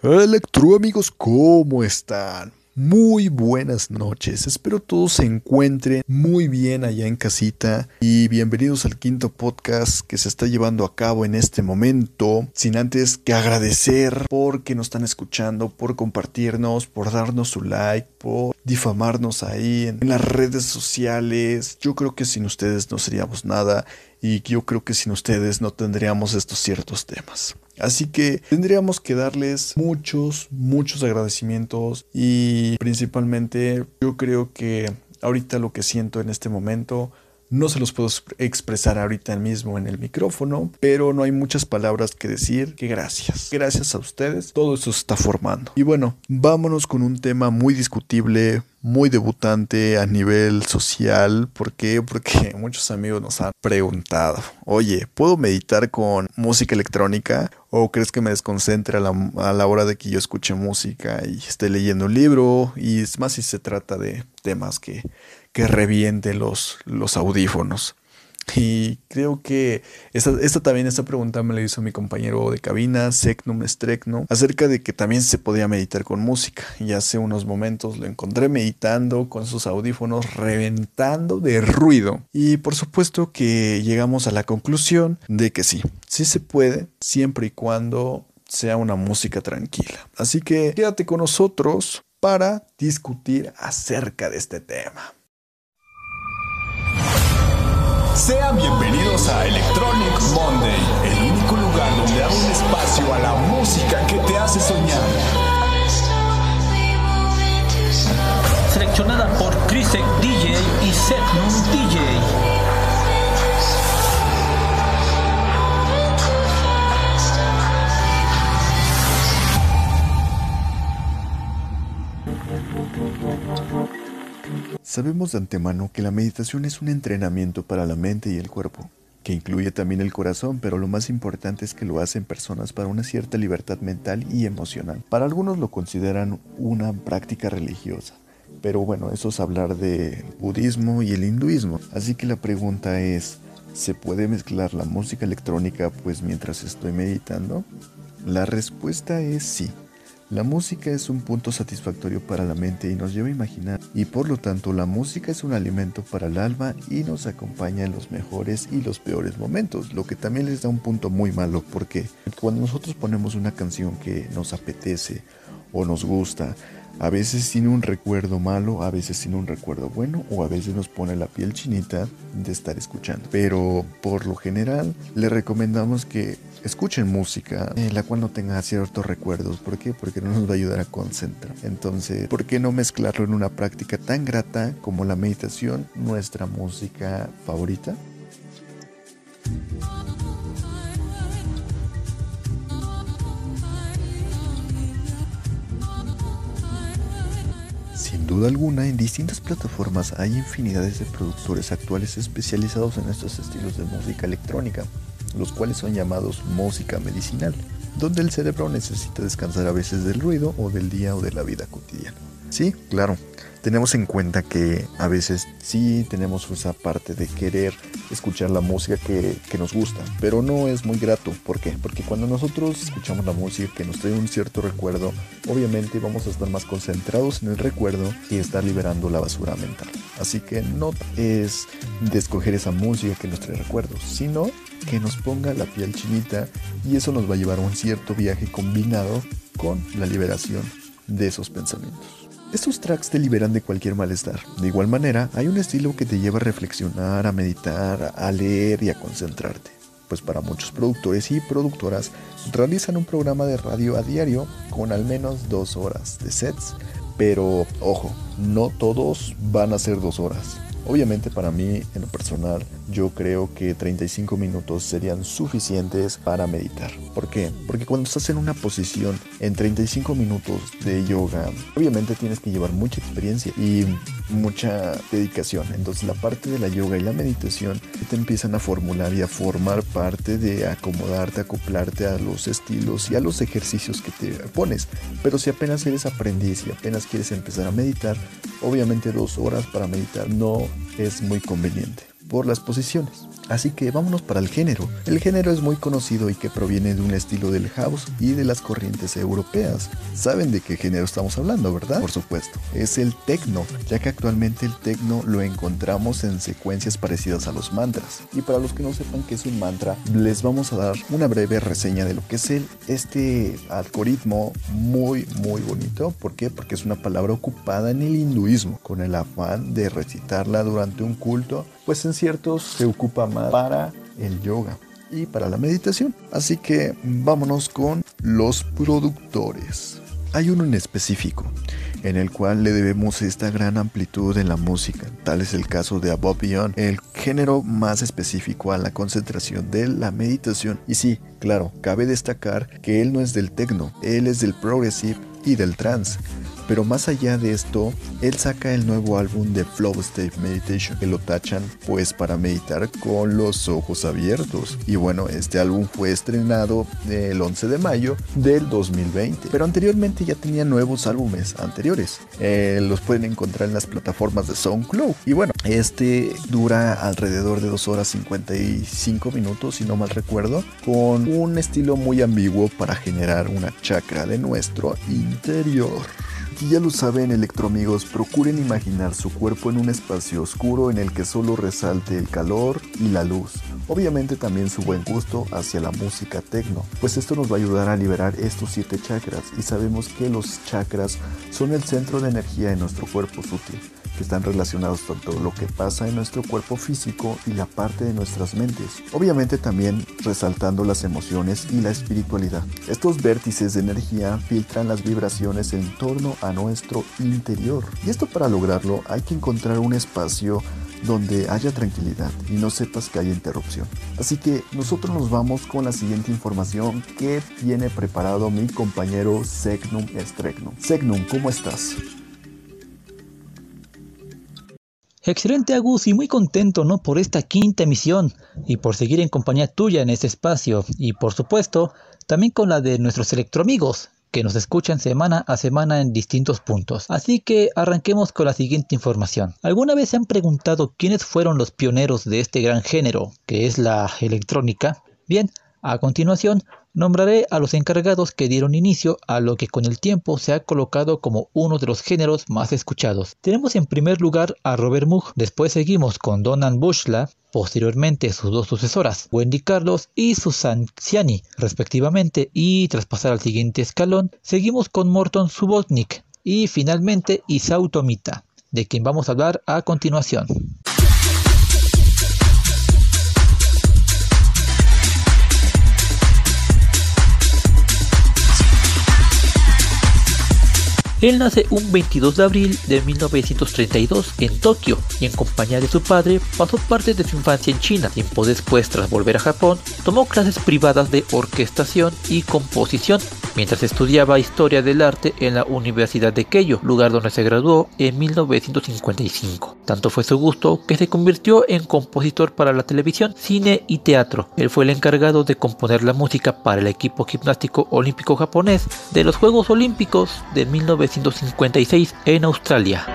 Electro amigos, ¿cómo están? Muy buenas noches, espero todos se encuentren muy bien allá en casita y bienvenidos al quinto podcast que se está llevando a cabo en este momento, sin antes que agradecer por que nos están escuchando, por compartirnos, por darnos su like, por difamarnos ahí en las redes sociales. Yo creo que sin ustedes no seríamos nada y yo creo que sin ustedes no tendríamos estos ciertos temas. Así que tendríamos que darles muchos, muchos agradecimientos y principalmente yo creo que ahorita lo que siento en este momento no se los puedo expresar ahorita mismo en el micrófono, pero no hay muchas palabras que decir que gracias. Gracias a ustedes, todo eso se está formando. Y bueno, vámonos con un tema muy discutible, muy debutante a nivel social. ¿Por qué? Porque muchos amigos nos han preguntado, oye, ¿puedo meditar con música electrónica? ¿O crees que me desconcentre a la, a la, hora de que yo escuche música y esté leyendo un libro? Y es más si se trata de temas que, que reviente los, los audífonos. Y creo que esta, también, esta pregunta me la hizo mi compañero de cabina, Secnum Strecno, acerca de que también se podía meditar con música. Y hace unos momentos lo encontré meditando con sus audífonos reventando de ruido. Y por supuesto que llegamos a la conclusión de que sí, sí se puede, siempre y cuando sea una música tranquila. Así que quédate con nosotros para discutir acerca de este tema. Sean bienvenidos a Electronic Monday, el único lugar donde hay un espacio a la música que te hace soñar. Seleccionada por Chrisek DJ y Setnum Sabemos de antemano que la meditación es un entrenamiento para la mente y el cuerpo, que incluye también el corazón, pero lo más importante es que lo hacen personas para una cierta libertad mental y emocional. Para algunos lo consideran una práctica religiosa, pero bueno, eso es hablar del budismo y el hinduismo. Así que la pregunta es, ¿se puede mezclar la música electrónica pues mientras estoy meditando? La respuesta es sí. La música es un punto satisfactorio para la mente y nos lleva a imaginar, y por lo tanto la música es un alimento para el alma y nos acompaña en los mejores y los peores momentos, lo que también les da un punto muy malo, porque cuando nosotros ponemos una canción que nos apetece o nos gusta, a veces tiene un recuerdo malo, a veces tiene un recuerdo bueno o a veces nos pone la piel chinita de estar escuchando. Pero por lo general le recomendamos que escuchen música en la cual no tenga ciertos recuerdos. ¿Por qué? Porque no nos va a ayudar a concentrar. Entonces, ¿por qué no mezclarlo en una práctica tan grata como la meditación, nuestra música favorita? Sin duda alguna, en distintas plataformas hay infinidades de productores actuales especializados en estos estilos de música electrónica, los cuales son llamados música medicinal, donde el cerebro necesita descansar a veces del ruido o del día o de la vida cotidiana. Sí, claro, tenemos en cuenta que a veces sí tenemos esa parte de querer escuchar la música que, que, nos gusta, pero no es muy grato. ¿Por qué? Porque cuando nosotros escuchamos la música que nos trae un cierto recuerdo, obviamente vamos a estar más concentrados en el recuerdo y estar liberando la basura mental. Así que no es de escoger esa música que nos trae recuerdos, sino que nos ponga la piel chinita y eso nos va a llevar a un cierto viaje combinado con la liberación de esos pensamientos. Estos tracks te liberan de cualquier malestar. De igual manera, hay un estilo que te lleva a reflexionar, a meditar, a leer y a concentrarte. Pues para muchos productores y productoras realizan un programa de radio a diario con al menos dos horas de sets. Pero ojo, no todos van a ser dos horas. Obviamente para mí, en lo personal, yo creo que 35 minutos serían suficientes para meditar. ¿Por qué? Porque cuando estás en una posición en 35 minutos de yoga, obviamente tienes que llevar mucha experiencia y mucha dedicación. Entonces la parte de la yoga y la meditación te empiezan a formular y a formar parte de acomodarte, acoplarte a los estilos y a los ejercicios que te pones. Pero si apenas eres aprendiz y apenas quieres empezar a meditar, obviamente dos horas para meditar no es muy conveniente por las posiciones. Así que vámonos para el género. El género es muy conocido y que proviene de un estilo del house y de las corrientes europeas. Saben de qué género estamos hablando, ¿verdad? Por supuesto, es el techno, ya que actualmente el techno lo encontramos en secuencias parecidas a los mantras. Y para los que no sepan qué es un mantra, les vamos a dar una breve reseña de lo que es el, este algoritmo muy muy bonito. ¿Por qué? Porque es una palabra ocupada en el hinduismo con el afán de recitarla durante un culto, pues en ciertos se ocupa más para el yoga y para la meditación. Así que vámonos con los productores. Hay uno en específico en el cual le debemos esta gran amplitud en la música. Tal es el caso de Above Beyond, el género más específico a la concentración de la meditación. Y sí, claro, cabe destacar que él no es del techno, él es del progressive y del trance. Pero más allá de esto, él saca el nuevo álbum de Flow State Meditation, que lo tachan pues para meditar con los ojos abiertos. Y bueno, este álbum fue estrenado el 11 de mayo del 2020, pero anteriormente ya tenía nuevos álbumes anteriores. Eh, los pueden encontrar en las plataformas de SoundCloud. Y bueno, este dura alrededor de 2 horas 55 minutos, si no mal recuerdo, con un estilo muy ambiguo para generar una chakra de nuestro interior. Y ya lo saben electroamigos, procuren imaginar su cuerpo en un espacio oscuro en el que solo resalte el calor y la luz. Obviamente también su buen gusto hacia la música tecno, pues esto nos va a ayudar a liberar estos siete chakras y sabemos que los chakras son el centro de energía en nuestro cuerpo sutil que están relacionados tanto lo que pasa en nuestro cuerpo físico y la parte de nuestras mentes. Obviamente también resaltando las emociones y la espiritualidad. Estos vértices de energía filtran las vibraciones en torno a nuestro interior. Y esto para lograrlo hay que encontrar un espacio donde haya tranquilidad y no sepas que hay interrupción. Así que nosotros nos vamos con la siguiente información que tiene preparado mi compañero Segnum Stregnum. Segnum, ¿cómo estás? Excelente Agus y muy contento ¿no? por esta quinta emisión y por seguir en compañía tuya en este espacio y por supuesto también con la de nuestros electroamigos que nos escuchan semana a semana en distintos puntos. Así que arranquemos con la siguiente información. ¿Alguna vez se han preguntado quiénes fueron los pioneros de este gran género que es la electrónica? Bien, a continuación Nombraré a los encargados que dieron inicio a lo que con el tiempo se ha colocado como uno de los géneros más escuchados. Tenemos en primer lugar a Robert Moog, después seguimos con Donald Bushla, posteriormente sus dos sucesoras, Wendy Carlos y Susan Ciani, respectivamente, y tras pasar al siguiente escalón, seguimos con Morton Subotnik y finalmente Isao Tomita, de quien vamos a hablar a continuación. Él nace un 22 de abril de 1932 en Tokio y en compañía de su padre pasó parte de su infancia en China. Tiempo después, tras volver a Japón, tomó clases privadas de orquestación y composición mientras estudiaba historia del arte en la Universidad de Keio, lugar donde se graduó en 1955. Tanto fue su gusto que se convirtió en compositor para la televisión, cine y teatro. Él fue el encargado de componer la música para el equipo gimnástico olímpico japonés de los Juegos Olímpicos de 1955 1956 en Australia.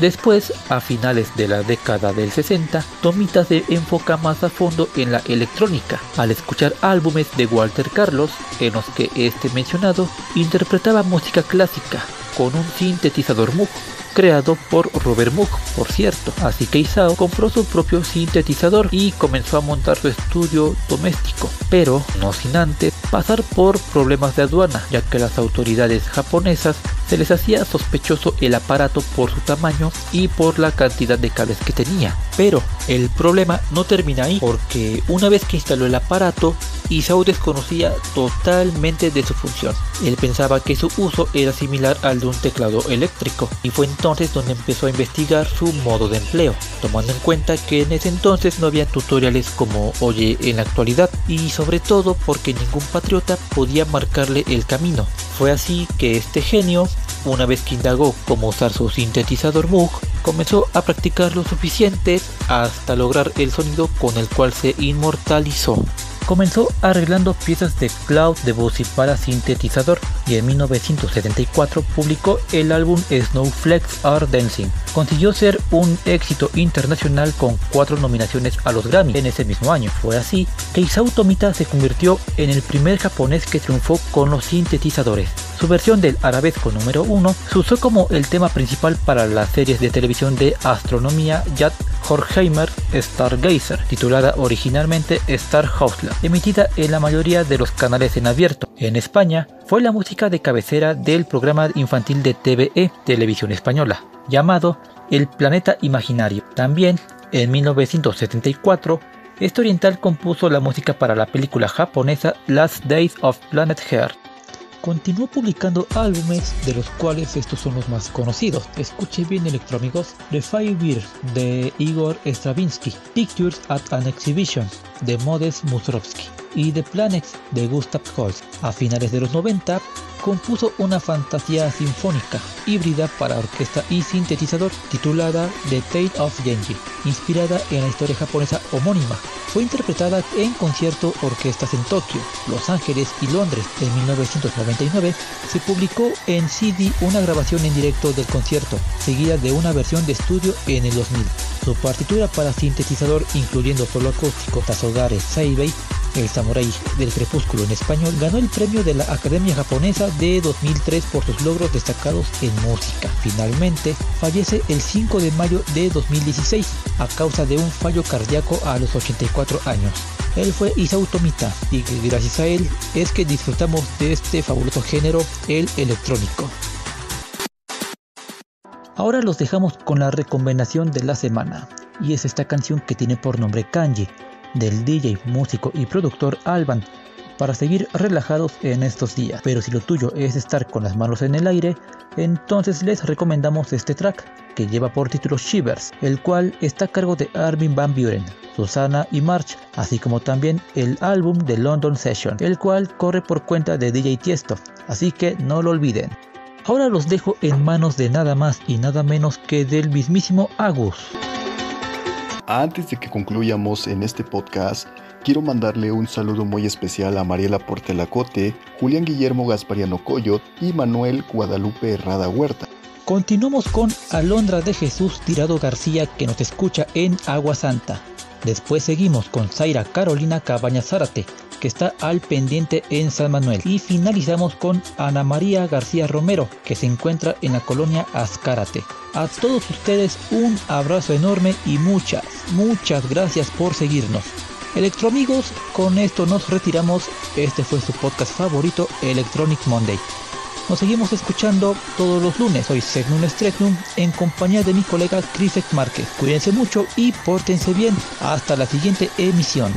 Después, a finales de la década del 60, Tomita se enfoca más a fondo en la electrónica, al escuchar álbumes de Walter Carlos, en los que este mencionado interpretaba música clásica con un sintetizador Moog creado por Robert Moog, por cierto. Así que Isao compró su propio sintetizador y comenzó a montar su estudio doméstico, pero no sin antes pasar por problemas de aduana, ya que las autoridades japonesas se les hacía sospechoso el aparato por su tamaño y por la cantidad de cables que tenía. Pero el problema no termina ahí, porque una vez que instaló el aparato, Isao desconocía totalmente de su función. Él pensaba que su uso era similar al de un teclado eléctrico y fue entonces donde empezó a investigar su modo de empleo, tomando en cuenta que en ese entonces no había tutoriales como oye en la actualidad y sobre todo porque ningún patriota podía marcarle el camino. Fue así que este genio, una vez que indagó cómo usar su sintetizador Moog, comenzó a practicar lo suficiente hasta lograr el sonido con el cual se inmortalizó. Comenzó arreglando piezas de Cloud Debussy para sintetizador y en 1974 publicó el álbum Snowflakes Are Dancing. Consiguió ser un éxito internacional con cuatro nominaciones a los Grammy en ese mismo año. Fue así que Isao Tomita se convirtió en el primer japonés que triunfó con los sintetizadores. Su versión del arabesco número 1 se usó como el tema principal para las series de televisión de astronomía Jan Horkheimer Stargazer, titulada originalmente Star emitida en la mayoría de los canales en abierto. En España, fue la música de cabecera del programa infantil de TVE, Televisión Española, llamado El Planeta Imaginario. También, en 1974, este oriental compuso la música para la película japonesa Last Days of Planet Earth. Continuó publicando álbumes, de los cuales estos son los más conocidos. Escuche bien electrónicos, The Five de Igor Stravinsky, Pictures at an Exhibition de Modest Mussorgsky y The Planets de Gustav Holst. A finales de los 90 compuso una fantasía sinfónica híbrida para orquesta y sintetizador titulada The Tale of Genji, inspirada en la historia japonesa homónima. Fue interpretada en concierto orquestas en Tokio, Los Ángeles y Londres en 1999. Se publicó en CD una grabación en directo del concierto, seguida de una versión de estudio en el 2000. Su partitura para sintetizador, incluyendo solo acústico, Tazogare Seibei, el Samurai del Crepúsculo en español, ganó el premio de la Academia Japonesa de 2003 por sus logros destacados en música. Finalmente, fallece el 5 de mayo de 2016 a causa de un fallo cardíaco a los 84 años. Él fue Isao Tomita y gracias a él es que disfrutamos de este fabuloso género, el electrónico. Ahora los dejamos con la recomendación de la semana y es esta canción que tiene por nombre Kanji del DJ, músico y productor Alban para seguir relajados en estos días. Pero si lo tuyo es estar con las manos en el aire, entonces les recomendamos este track que lleva por título Shivers, el cual está a cargo de Armin Van Buren, Susana y March, así como también el álbum de London Session, el cual corre por cuenta de DJ Tiesto, así que no lo olviden. Ahora los dejo en manos de nada más y nada menos que del mismísimo Agus. Antes de que concluyamos en este podcast, quiero mandarle un saludo muy especial a Mariela Portelacote, Julián Guillermo Gaspariano Coyot y Manuel Guadalupe Herrada Huerta. Continuamos con Alondra de Jesús Tirado García que nos escucha en Agua Santa. Después seguimos con Zaira Carolina Cabaña Zárate, que está al pendiente en San Manuel. Y finalizamos con Ana María García Romero, que se encuentra en la colonia Azcárate. A todos ustedes un abrazo enorme y muchas, muchas gracias por seguirnos. Electroamigos, con esto nos retiramos. Este fue su podcast favorito, Electronic Monday. Nos seguimos escuchando todos los lunes. Soy Segnun Stretnum en compañía de mi colega Chris Márquez. Cuídense mucho y pórtense bien. Hasta la siguiente emisión.